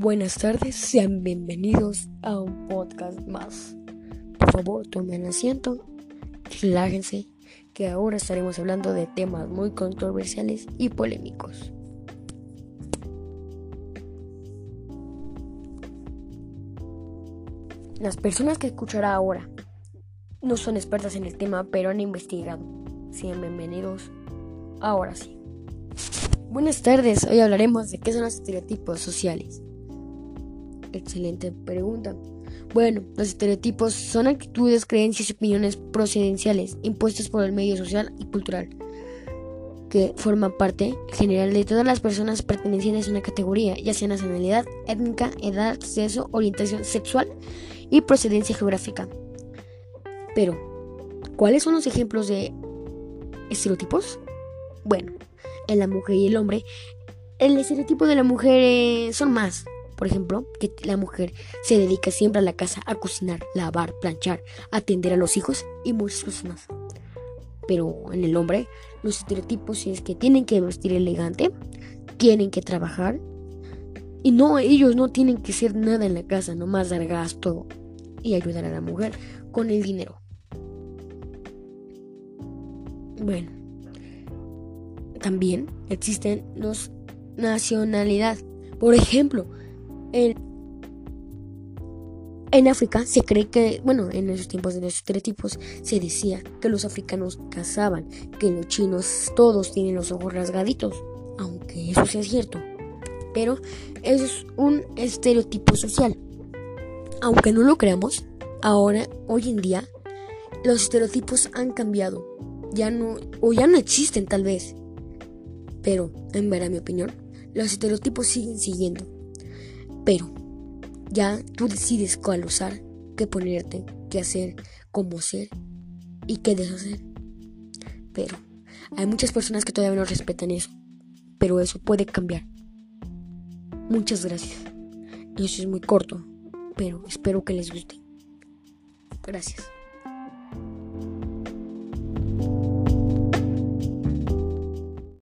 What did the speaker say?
Buenas tardes, sean bienvenidos a un podcast más. Por favor, tomen asiento, relájense, que ahora estaremos hablando de temas muy controversiales y polémicos. Las personas que escuchará ahora no son expertas en el tema, pero han investigado. Sean bienvenidos. Ahora sí. Buenas tardes, hoy hablaremos de qué son los estereotipos sociales. Excelente pregunta. Bueno, los estereotipos son actitudes, creencias y opiniones procedenciales impuestas por el medio social y cultural que forman parte general de todas las personas pertenecientes a una categoría, ya sea nacionalidad, étnica, edad, sexo, orientación sexual y procedencia geográfica. Pero, ¿cuáles son los ejemplos de estereotipos? Bueno, en la mujer y el hombre, el estereotipo de la mujer eh, son más. Por ejemplo, que la mujer se dedica siempre a la casa, a cocinar, lavar, planchar, atender a los hijos y muchas más. Pero en el hombre, los estereotipos es que tienen que vestir elegante, tienen que trabajar y no, ellos no tienen que ser nada en la casa, nomás dar gasto y ayudar a la mujer con el dinero. Bueno, también existen los nacionalidad. Por ejemplo, en, África se cree que, bueno, en esos tiempos de los estereotipos se decía que los africanos cazaban, que los chinos todos tienen los ojos rasgaditos, aunque eso sea cierto. Pero eso es un estereotipo social. Aunque no lo creamos, ahora, hoy en día, los estereotipos han cambiado. Ya no, o ya no existen tal vez. Pero, en ver mi opinión, los estereotipos siguen siguiendo. Pero, ya tú decides cuál usar, qué ponerte, qué hacer, cómo ser y qué deshacer. Pero, hay muchas personas que todavía no respetan eso. Pero eso puede cambiar. Muchas gracias. Eso es muy corto, pero espero que les guste. Gracias.